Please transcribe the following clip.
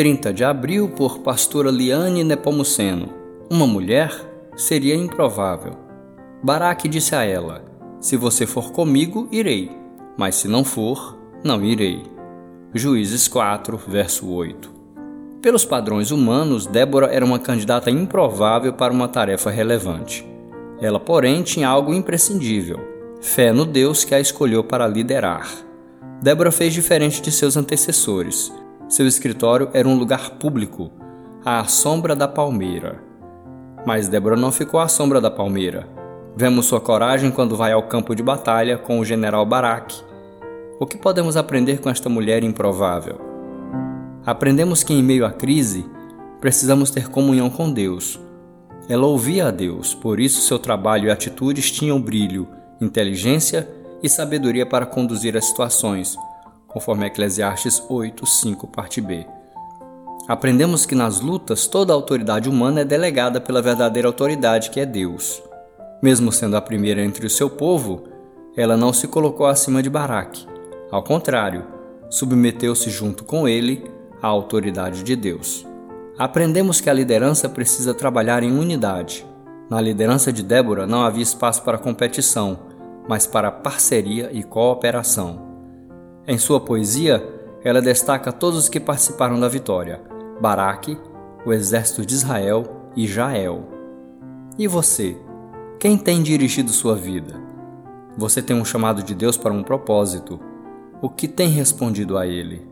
30 de abril por pastora Liane Nepomuceno. Uma mulher seria improvável. Baraque disse a ela: Se você for comigo, irei, mas se não for, não irei. Juízes 4, verso 8. Pelos padrões humanos, Débora era uma candidata improvável para uma tarefa relevante. Ela, porém, tinha algo imprescindível: fé no Deus que a escolheu para liderar. Débora fez diferente de seus antecessores. Seu escritório era um lugar público, à sombra da palmeira. Mas Débora não ficou à sombra da palmeira. Vemos sua coragem quando vai ao campo de batalha com o general Baraque. O que podemos aprender com esta mulher improvável? Aprendemos que em meio à crise, precisamos ter comunhão com Deus. Ela ouvia a Deus, por isso seu trabalho e atitudes tinham brilho, inteligência e sabedoria para conduzir as situações, conforme Eclesiastes 8, 5, parte B. Aprendemos que nas lutas toda autoridade humana é delegada pela verdadeira autoridade que é Deus. Mesmo sendo a primeira entre o seu povo, ela não se colocou acima de Baraque. Ao contrário, submeteu-se junto com ele à autoridade de Deus. Aprendemos que a liderança precisa trabalhar em unidade. Na liderança de Débora não havia espaço para competição, mas para parceria e cooperação. Em sua poesia, ela destaca todos os que participaram da vitória: Baraque, o exército de Israel e Jael. E você? Quem tem dirigido sua vida? Você tem um chamado de Deus para um propósito. O que tem respondido a ele?